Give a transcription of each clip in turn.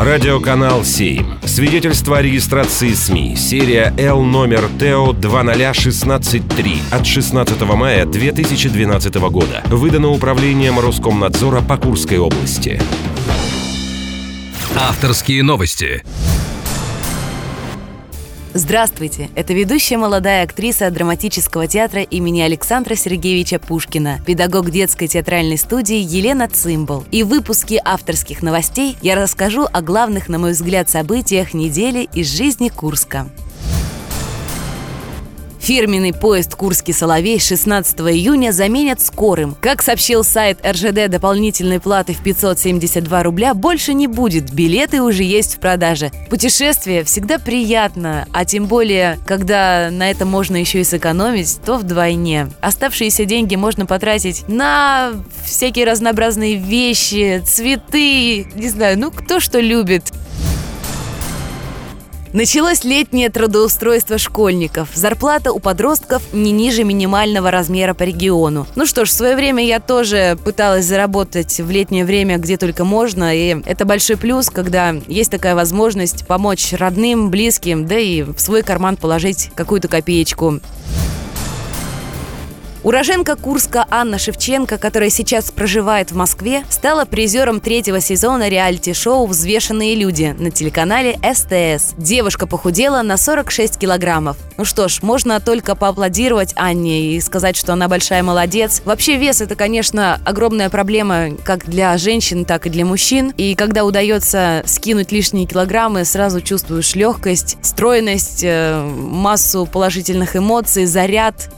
Радиоканал 7. Свидетельство о регистрации СМИ. Серия Л номер ТО 20163 от 16 мая 2012 года. Выдано управлением Роскомнадзора по Курской области. Авторские новости. Здравствуйте! Это ведущая молодая актриса драматического театра имени Александра Сергеевича Пушкина, педагог детской театральной студии Елена Цимбал. И в выпуске авторских новостей я расскажу о главных, на мой взгляд, событиях недели из жизни Курска. Фирменный поезд «Курский соловей» 16 июня заменят скорым. Как сообщил сайт РЖД, дополнительной платы в 572 рубля больше не будет. Билеты уже есть в продаже. Путешествие всегда приятно, а тем более, когда на это можно еще и сэкономить, то вдвойне. Оставшиеся деньги можно потратить на всякие разнообразные вещи, цветы, не знаю, ну кто что любит. Началось летнее трудоустройство школьников. Зарплата у подростков не ниже минимального размера по региону. Ну что ж, в свое время я тоже пыталась заработать в летнее время где только можно, и это большой плюс, когда есть такая возможность помочь родным, близким, да и в свой карман положить какую-то копеечку. Уроженка Курска Анна Шевченко, которая сейчас проживает в Москве, стала призером третьего сезона реалити-шоу «Взвешенные люди» на телеканале СТС. Девушка похудела на 46 килограммов. Ну что ж, можно только поаплодировать Анне и сказать, что она большая молодец. Вообще вес это, конечно, огромная проблема как для женщин, так и для мужчин. И когда удается скинуть лишние килограммы, сразу чувствуешь легкость, стройность, э, массу положительных эмоций, заряд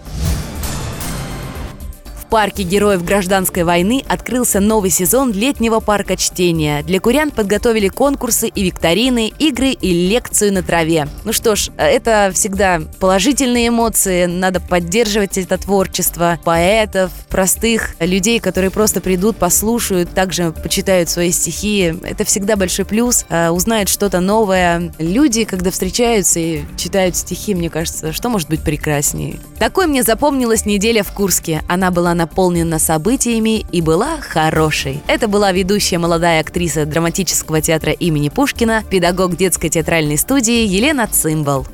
парке героев гражданской войны открылся новый сезон летнего парка чтения. Для курян подготовили конкурсы и викторины, игры и лекцию на траве. Ну что ж, это всегда положительные эмоции, надо поддерживать это творчество поэтов, простых людей, которые просто придут, послушают, также почитают свои стихи. Это всегда большой плюс, а, узнают что-то новое. Люди, когда встречаются и читают стихи, мне кажется, что может быть прекраснее. Такой мне запомнилась неделя в Курске. Она была наполнена событиями и была хорошей. Это была ведущая молодая актриса драматического театра имени Пушкина, педагог детской театральной студии Елена Цимбал.